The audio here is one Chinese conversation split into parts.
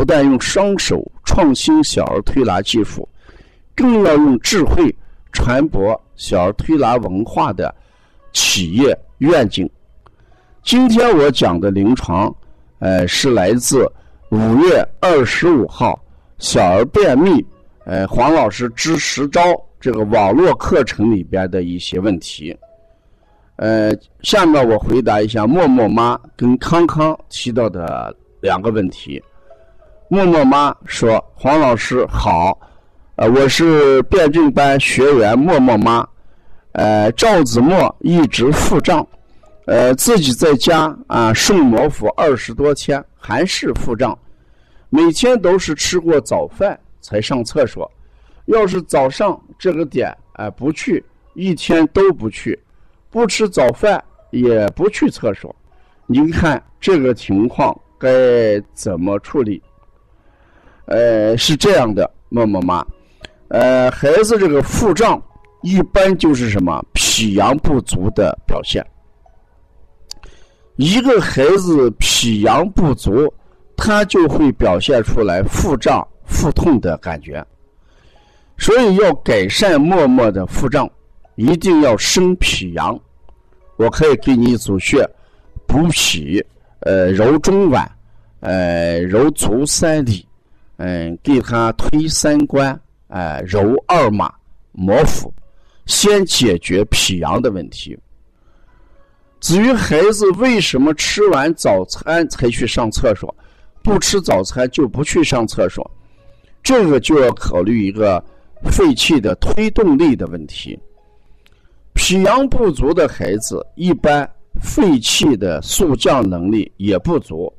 不但用双手创新小儿推拿技术，更要用智慧传播小儿推拿文化的企业愿景。今天我讲的临床，呃，是来自五月二十五号小儿便秘，呃，黄老师支十招这个网络课程里边的一些问题。呃，下面我回答一下默默妈跟康康提到的两个问题。默默妈说：“黄老师好，呃，我是辩证班学员默默妈，呃，赵子墨一直腹胀，呃，自己在家啊顺摩腹二十多天还是腹胀，每天都是吃过早饭才上厕所，要是早上这个点啊不去，一天都不去，不吃早饭也不去厕所，您看这个情况该怎么处理？”呃，是这样的，默默妈，呃，孩子这个腹胀一般就是什么脾阳不足的表现。一个孩子脾阳不足，他就会表现出来腹胀、腹痛的感觉。所以要改善默默的腹胀，一定要生脾阳。我可以给你一组穴，补脾，呃，揉中脘，呃，揉足三里。嗯，给他推三关，哎，揉二马，摩腹，先解决脾阳的问题。至于孩子为什么吃完早餐才去上厕所，不吃早餐就不去上厕所，这个就要考虑一个肺气的推动力的问题。脾阳不足的孩子，一般肺气的速降能力也不足，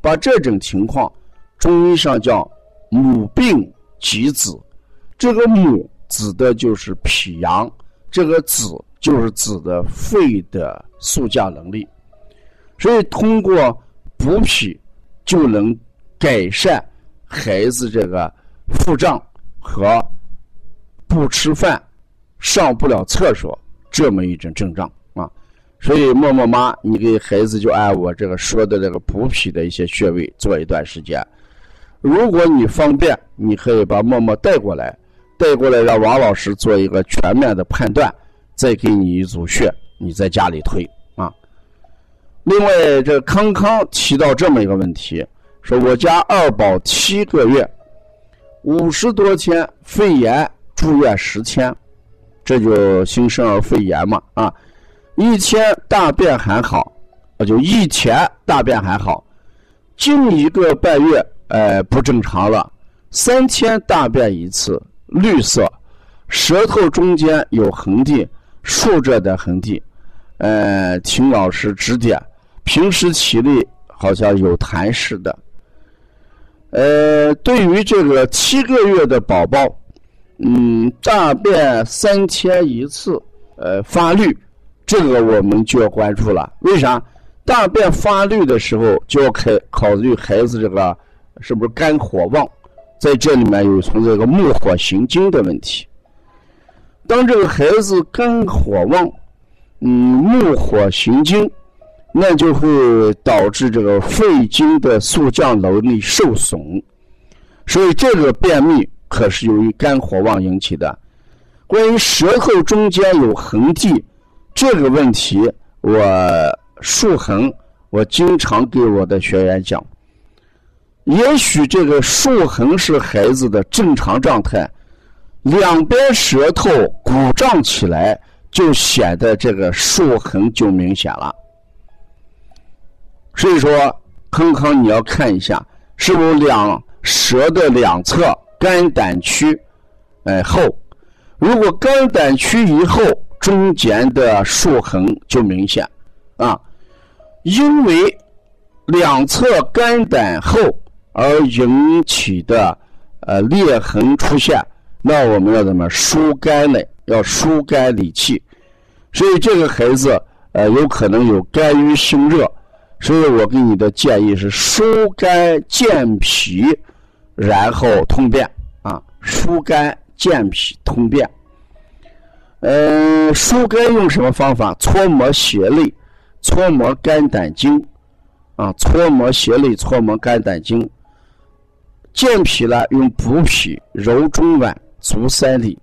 把这种情况，中医上叫。母病及子，这个母指的就是脾阳，这个子就是指的肺的速降能力，所以通过补脾就能改善孩子这个腹胀和不吃饭、上不了厕所这么一种症状啊。所以默默妈，你给孩子就按我这个说的这个补脾的一些穴位做一段时间。如果你方便，你可以把默默带过来，带过来让王老师做一个全面的判断，再给你一组穴，你在家里推啊。另外，这康康提到这么一个问题，说我家二宝七个月，五十多天肺炎住院十天，这就新生儿肺炎嘛啊，一天大便还好，就一天大便还好，近一个半月。呃，不正常了，三天大便一次，绿色，舌头中间有痕迹，竖着的痕迹，呃，请老师指点。平时体力好像有痰似的。呃，对于这个七个月的宝宝，嗯，大便三天一次，呃，发绿，这个我们就要关注了。为啥？大便发绿的时候，就要考考虑孩子这个。是不是肝火旺？在这里面有存在个木火行经的问题。当这个孩子肝火旺，嗯，木火行经，那就会导致这个肺经的速降能力受损。所以这个便秘可是由于肝火旺引起的。关于舌头中间有痕迹这个问题，我竖痕，我经常给我的学员讲。也许这个竖横是孩子的正常状态，两边舌头鼓胀起来，就显得这个竖横就明显了。所以说，康康你要看一下，是不是两舌的两侧肝胆区，哎后，如果肝胆区以后中间的竖横就明显，啊，因为两侧肝胆后。而引起的呃裂痕出现，那我们要怎么疏肝呢？要疏肝理气，所以这个孩子呃有可能有肝郁心热，所以我给你的建议是疏肝健脾，然后通便啊，疏肝健脾通便。嗯，疏肝用什么方法？搓摩胁肋，搓摩肝胆经啊，搓摩胁肋，搓摩肝胆经。健脾呢，用补脾、揉中脘、足三里。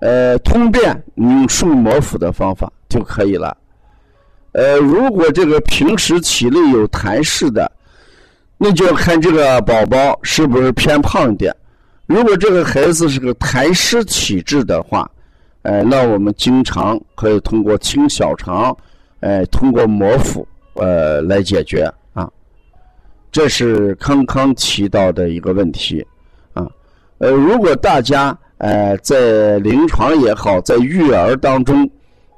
呃，通便用顺摩腹的方法就可以了。呃，如果这个平时体内有痰湿的，那就要看这个宝宝是不是偏胖点。如果这个孩子是个痰湿体质的话，呃，那我们经常可以通过清小肠，呃，通过摩腹，呃，来解决。这是康康提到的一个问题，啊，呃，如果大家呃在临床也好，在育儿当中，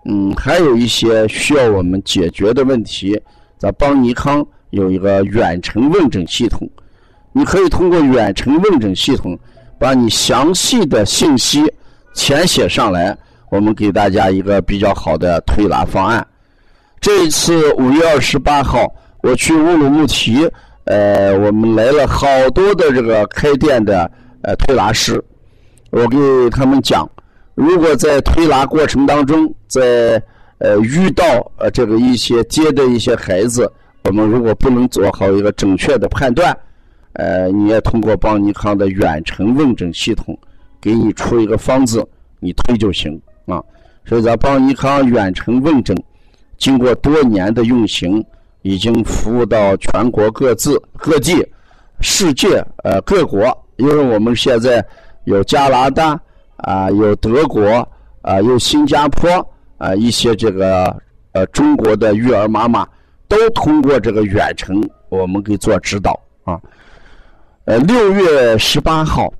嗯，还有一些需要我们解决的问题，咱邦尼康有一个远程问诊系统，你可以通过远程问诊系统，把你详细的信息填写上来，我们给大家一个比较好的推拿方案。这一次五月二十八号，我去乌鲁木齐。呃，我们来了好多的这个开店的呃推拿师，我给他们讲，如果在推拿过程当中，在呃遇到呃这个一些接的一些孩子，我们如果不能做好一个准确的判断，呃，你也通过邦尼康的远程问诊系统，给你出一个方子，你推就行啊。所以，咱邦尼康远程问诊，经过多年的运行。已经服务到全国各自各地、世界呃各国，因为我们现在有加拿大啊，有德国啊，有新加坡啊，一些这个呃中国的育儿妈妈都通过这个远程，我们给做指导啊。呃，六月十八号，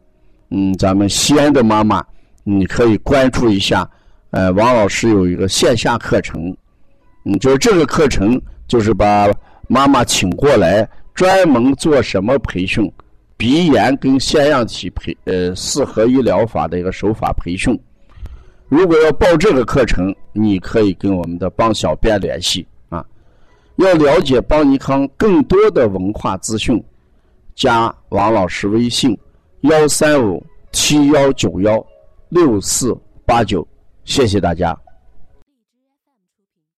嗯，咱们西安的妈妈，你可以关注一下，呃，王老师有一个线下课程，嗯，就是这个课程。就是把妈妈请过来，专门做什么培训？鼻炎跟腺样体培呃四合一疗法的一个手法培训。如果要报这个课程，你可以跟我们的帮小编联系啊。要了解邦尼康更多的文化资讯，加王老师微信：幺三五七幺九幺六四八九。谢谢大家。